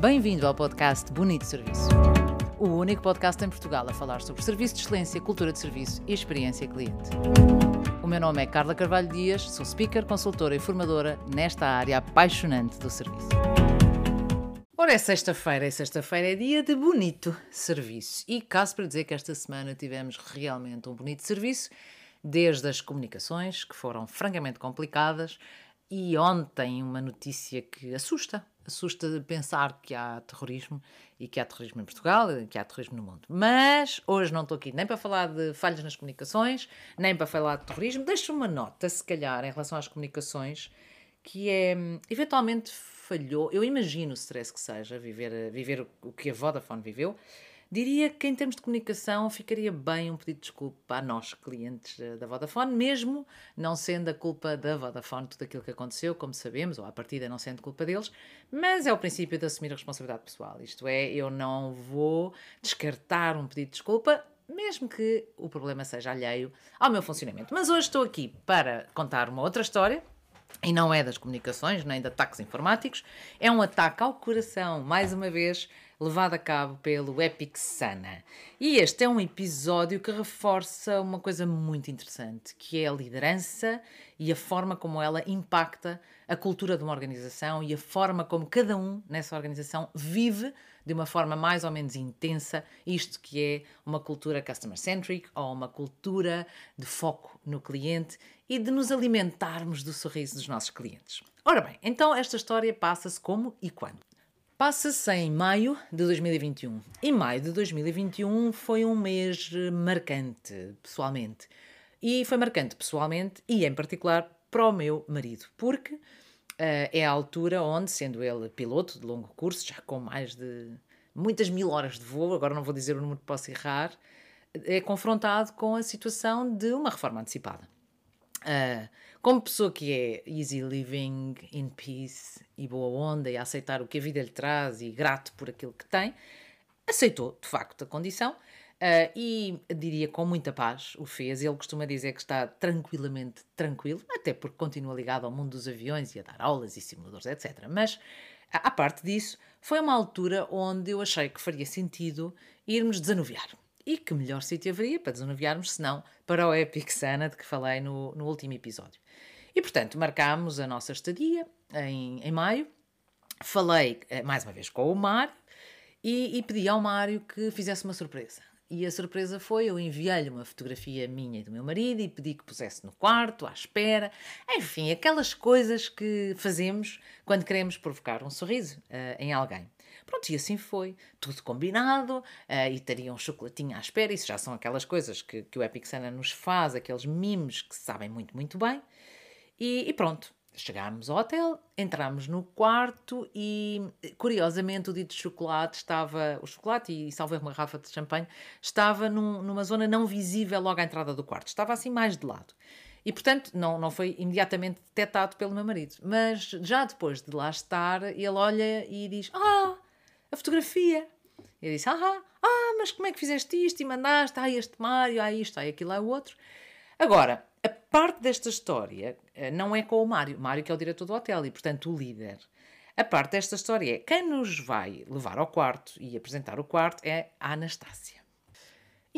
Bem-vindo ao podcast Bonito Serviço. O único podcast em Portugal a falar sobre serviço de excelência, cultura de serviço e experiência cliente. O meu nome é Carla Carvalho Dias, sou speaker, consultora e formadora nesta área apaixonante do serviço. Ora, é sexta-feira, e sexta-feira é dia de bonito serviço. E caso para dizer que esta semana tivemos realmente um bonito serviço, desde as comunicações, que foram francamente complicadas, e ontem uma notícia que assusta. Assusta pensar que há terrorismo e que há terrorismo em Portugal e que há terrorismo no mundo. Mas hoje não estou aqui nem para falar de falhas nas comunicações, nem para falar de terrorismo. Deixo uma nota, se calhar, em relação às comunicações, que é eventualmente falhou. Eu imagino o stress que seja viver, viver o que a Vodafone viveu Diria que, em termos de comunicação, ficaria bem um pedido de desculpa a nós, clientes da Vodafone, mesmo não sendo a culpa da Vodafone tudo aquilo que aconteceu, como sabemos, ou à partida não sendo culpa deles, mas é o princípio de assumir a responsabilidade pessoal. Isto é, eu não vou descartar um pedido de desculpa, mesmo que o problema seja alheio ao meu funcionamento. Mas hoje estou aqui para contar uma outra história. E não é das comunicações, nem de ataques informáticos, é um ataque ao coração, mais uma vez, levado a cabo pelo Epic Sana. E este é um episódio que reforça uma coisa muito interessante, que é a liderança e a forma como ela impacta a cultura de uma organização e a forma como cada um nessa organização vive de uma forma mais ou menos intensa isto que é uma cultura customer-centric ou uma cultura de foco no cliente e de nos alimentarmos do sorriso dos nossos clientes. Ora bem, então esta história passa-se como e quando? Passa-se em maio de 2021. E maio de 2021 foi um mês marcante, pessoalmente. E foi marcante pessoalmente e, em particular, para o meu marido, porque uh, é a altura onde, sendo ele piloto de longo curso, já com mais de muitas mil horas de voo, agora não vou dizer o número que posso errar, é confrontado com a situação de uma reforma antecipada. Uh, como pessoa que é easy living, in peace e boa onda e a aceitar o que a vida lhe traz e grato por aquilo que tem, aceitou de facto a condição uh, e diria com muita paz o fez. Ele costuma dizer que está tranquilamente tranquilo, até porque continua ligado ao mundo dos aviões e a dar aulas e simuladores, etc. Mas, à parte disso, foi uma altura onde eu achei que faria sentido irmos desanuviar. E que melhor sítio haveria para desanuviarmos senão para o Epic Sana de que falei no, no último episódio. E portanto, marcámos a nossa estadia em, em maio. Falei eh, mais uma vez com o Mário e, e pedi ao Mário que fizesse uma surpresa. E a surpresa foi: eu enviei-lhe uma fotografia minha e do meu marido e pedi que pusesse no quarto, à espera. Enfim, aquelas coisas que fazemos quando queremos provocar um sorriso uh, em alguém. Pronto, e assim foi. Tudo combinado, uh, e teria um chocolatinho à espera. Isso já são aquelas coisas que, que o Epic Sana nos faz, aqueles mimos que sabem muito, muito bem. E, e pronto, chegámos ao hotel, entramos no quarto e, curiosamente, o dito chocolate estava, o chocolate e salvei uma garrafa de champanhe, estava num, numa zona não visível logo à entrada do quarto, estava assim mais de lado. E, portanto, não, não foi imediatamente detectado pelo meu marido. Mas já depois de lá estar, ele olha e diz: Ah, a fotografia. Eu disse: Ah, ah, mas como é que fizeste isto e mandaste? Ah, este Mário, ah, isto, ah, aquilo, ah, o outro. Agora, a parte desta história eh, não é com o Mário. Mário que é o diretor do hotel e, portanto, o líder. A parte desta história é quem nos vai levar ao quarto e apresentar o quarto é a Anastácia.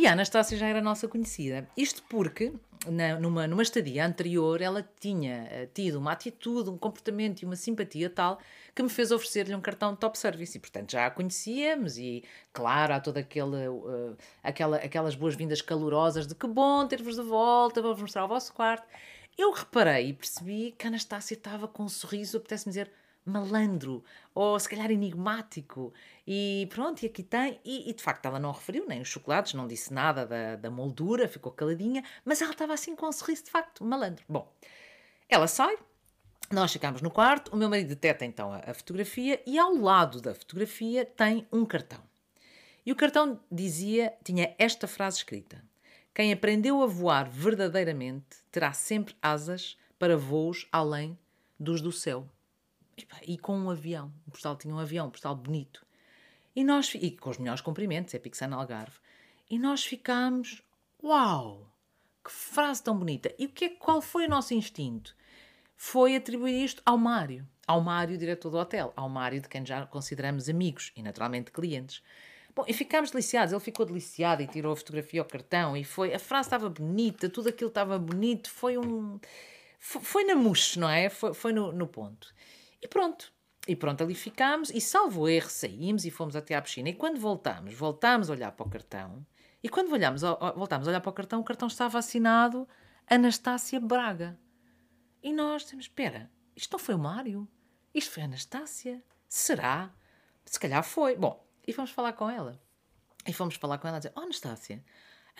E a Anastácia já era nossa conhecida. Isto porque, na, numa, numa estadia anterior, ela tinha uh, tido uma atitude, um comportamento e uma simpatia tal que me fez oferecer-lhe um cartão de top service. E, portanto, já a conhecíamos e, claro, há toda aquele, uh, aquela, aquelas boas-vindas calorosas de que bom ter-vos de volta, vamos mostrar o vosso quarto. Eu reparei e percebi que a Anastácia estava com um sorriso, apetece-me dizer, malandro ou se calhar enigmático. E pronto, e aqui tem. E, e, de facto ela não referiu nem os chocolates, não disse nada da, da moldura, ficou caladinha, mas ela estava assim com um sorriso de facto malandro. Bom, ela sai. Nós ficamos no quarto, o meu marido deteta então a, a fotografia e ao lado da fotografia tem um cartão. E o cartão dizia, tinha esta frase escrita: Quem aprendeu a voar verdadeiramente terá sempre asas para voos além dos do céu e com um avião. O postal tinha um avião, um postal bonito. E nós, e com os melhores cumprimentos, é Pixana Algarve. E nós ficámos, uau, que frase tão bonita. E o que é, qual foi o nosso instinto? Foi atribuir isto ao Mário. ao Mário, diretor do hotel, ao Mário de quem já consideramos amigos e naturalmente clientes. Bom, e ficámos deliciados, ele ficou deliciado e tirou a fotografia ao cartão e foi, a frase estava bonita, tudo aquilo estava bonito, foi um... Foi, na mousse, não é? Foi, foi no, no ponto. E pronto, e pronto, ali ficámos e salvo erro, saímos e fomos até à piscina. E quando voltámos, voltámos a olhar para o cartão e quando olhamos, voltámos a olhar para o cartão, o cartão estava assinado Anastácia Braga. E nós temos, espera, isto não foi o Mário? Isto foi a Anastácia? Será? Se calhar foi. Bom, e fomos falar com ela. E fomos falar com ela e dizer, oh Anastácia,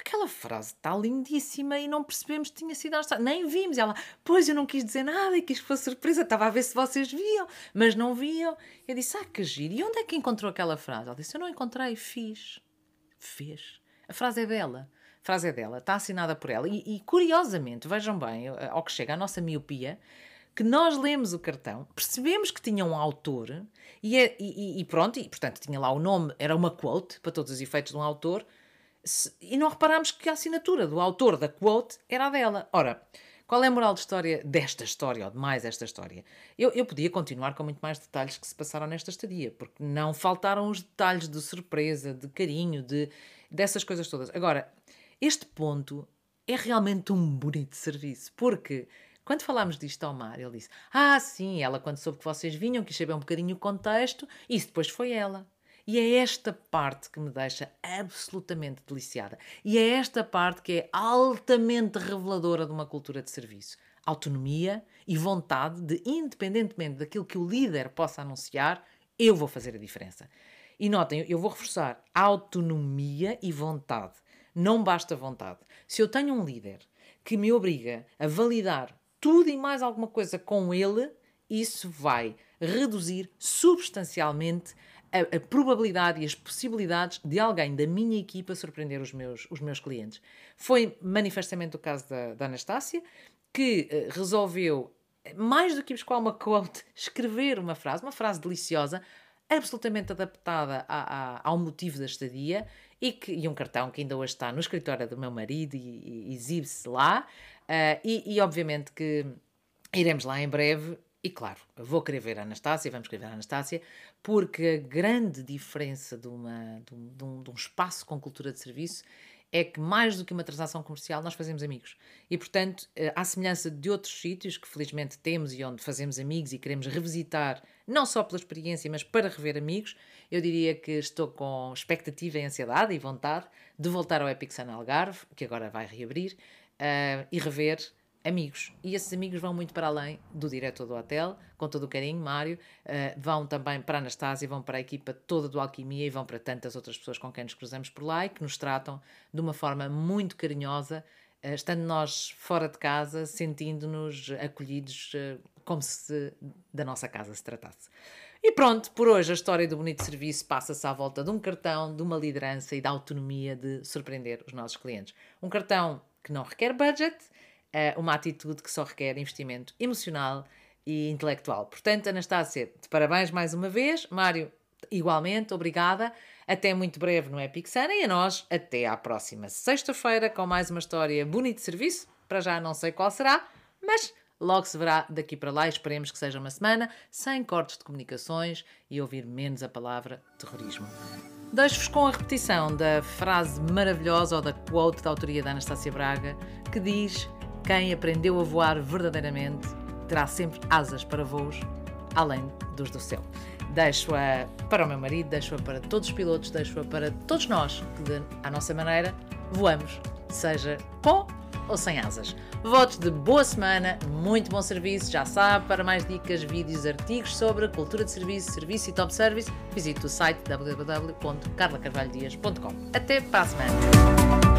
aquela frase está lindíssima e não percebemos que tinha sido a Anastácia. Nem vimos. E ela, pois eu não quis dizer nada e quis que fosse surpresa. Estava a ver se vocês viam, mas não viam. Eu disse, ah, que giro. E onde é que encontrou aquela frase? Ela disse, eu não encontrei, fiz. Fez. A frase é dela. A frase é dela, está assinada por ela. E, e curiosamente, vejam bem, eh, ao que chega a nossa miopia, que nós lemos o cartão, percebemos que tinha um autor e, é, e, e, pronto, e portanto tinha lá o nome, era uma quote, para todos os efeitos de um autor, e não reparámos que a assinatura do autor da quote era a dela. Ora, qual é a moral de história desta história, ou de mais esta história? Eu, eu podia continuar com muito mais detalhes que se passaram nesta estadia, porque não faltaram os detalhes de surpresa, de carinho, de dessas coisas todas. Agora, este ponto é realmente um bonito serviço, porque quando falámos disto ao mar, ele disse: Ah, sim, ela, quando soube que vocês vinham, quis saber um bocadinho o contexto, e isso depois foi ela. E é esta parte que me deixa absolutamente deliciada. E é esta parte que é altamente reveladora de uma cultura de serviço. Autonomia e vontade de, independentemente daquilo que o líder possa anunciar, eu vou fazer a diferença. E notem, eu vou reforçar autonomia e vontade. Não basta vontade. Se eu tenho um líder que me obriga a validar tudo e mais alguma coisa com ele, isso vai reduzir substancialmente a, a, probabilidade e as possibilidades de alguém da minha equipa surpreender os meus, os meus clientes. Foi manifestamente o caso da, da Anastácia, que uh, resolveu, mais do que buscar uma quote, escrever uma frase, uma frase deliciosa, absolutamente adaptada a, a, ao motivo da estadia e, que, e um cartão que ainda hoje está no escritório do meu marido e, e exibe-se lá. Uh, e, e, obviamente que iremos lá em breve. E claro, vou querer ver a Anastácia, vamos querer ver a Anastácia, porque a grande diferença de, uma, de, um, de um, espaço com cultura de serviço é que mais do que uma transação comercial, nós fazemos amigos. E, portanto, eh, à semelhança de outros sítios que felizmente temos e onde fazemos amigos e queremos revisitar, não só pela experiência, mas para rever amigos, eu diria que estou com expectativa e ansiedade e vontade de voltar ao Epic Sun Algarve, que agora vai reabrir, uh, e rever amigos. E esses amigos vão muito para além do diretor do hotel, com todo o carinho, Mário, uh, vão também para a vão para a equipa toda do Alquimia e vão para tantas outras pessoas com quem nos cruzamos por lá e que nos tratam de uma forma muito carinhosa, uh, estando nós fora de casa, sentindo-nos acolhidos uh, como se da nossa casa se tratasse. E pronto, por hoje a história do bonito serviço passa-se à volta de um cartão, de uma liderança e da autonomia de surpreender os nossos clientes. Um cartão que não requer budget, uh, uma atitude que só requer investimento emocional e intelectual. Portanto, Anastácia, de parabéns mais uma vez. Mário, igualmente, obrigada. Até muito breve no Epic Sana e a nós até à próxima sexta-feira com mais uma história bonita de serviço. Para já não sei qual será, mas logo se verá daqui para lá. Esperemos que seja uma semana sem cortes de comunicações e ouvir menos a palavra terrorismo. Deixo-vos com a repetição da frase maravilhosa ou da quote da autoria da Anastácia Braga que diz quem aprendeu a voar verdadeiramente terá sempre asas para voos além dos do céu. Deixo-a para o meu marido, deixo-a para todos os pilotos, deixo-a para todos nós que, de, à nossa maneira, voamos, seja com ou sem asas. Votos de boa semana, muito bom serviço, já sabe, para mais dicas, vídeos, artigos sobre cultura de serviço, serviço e top service, visite o site www.carlacarvalhodias.com. Até para a semana!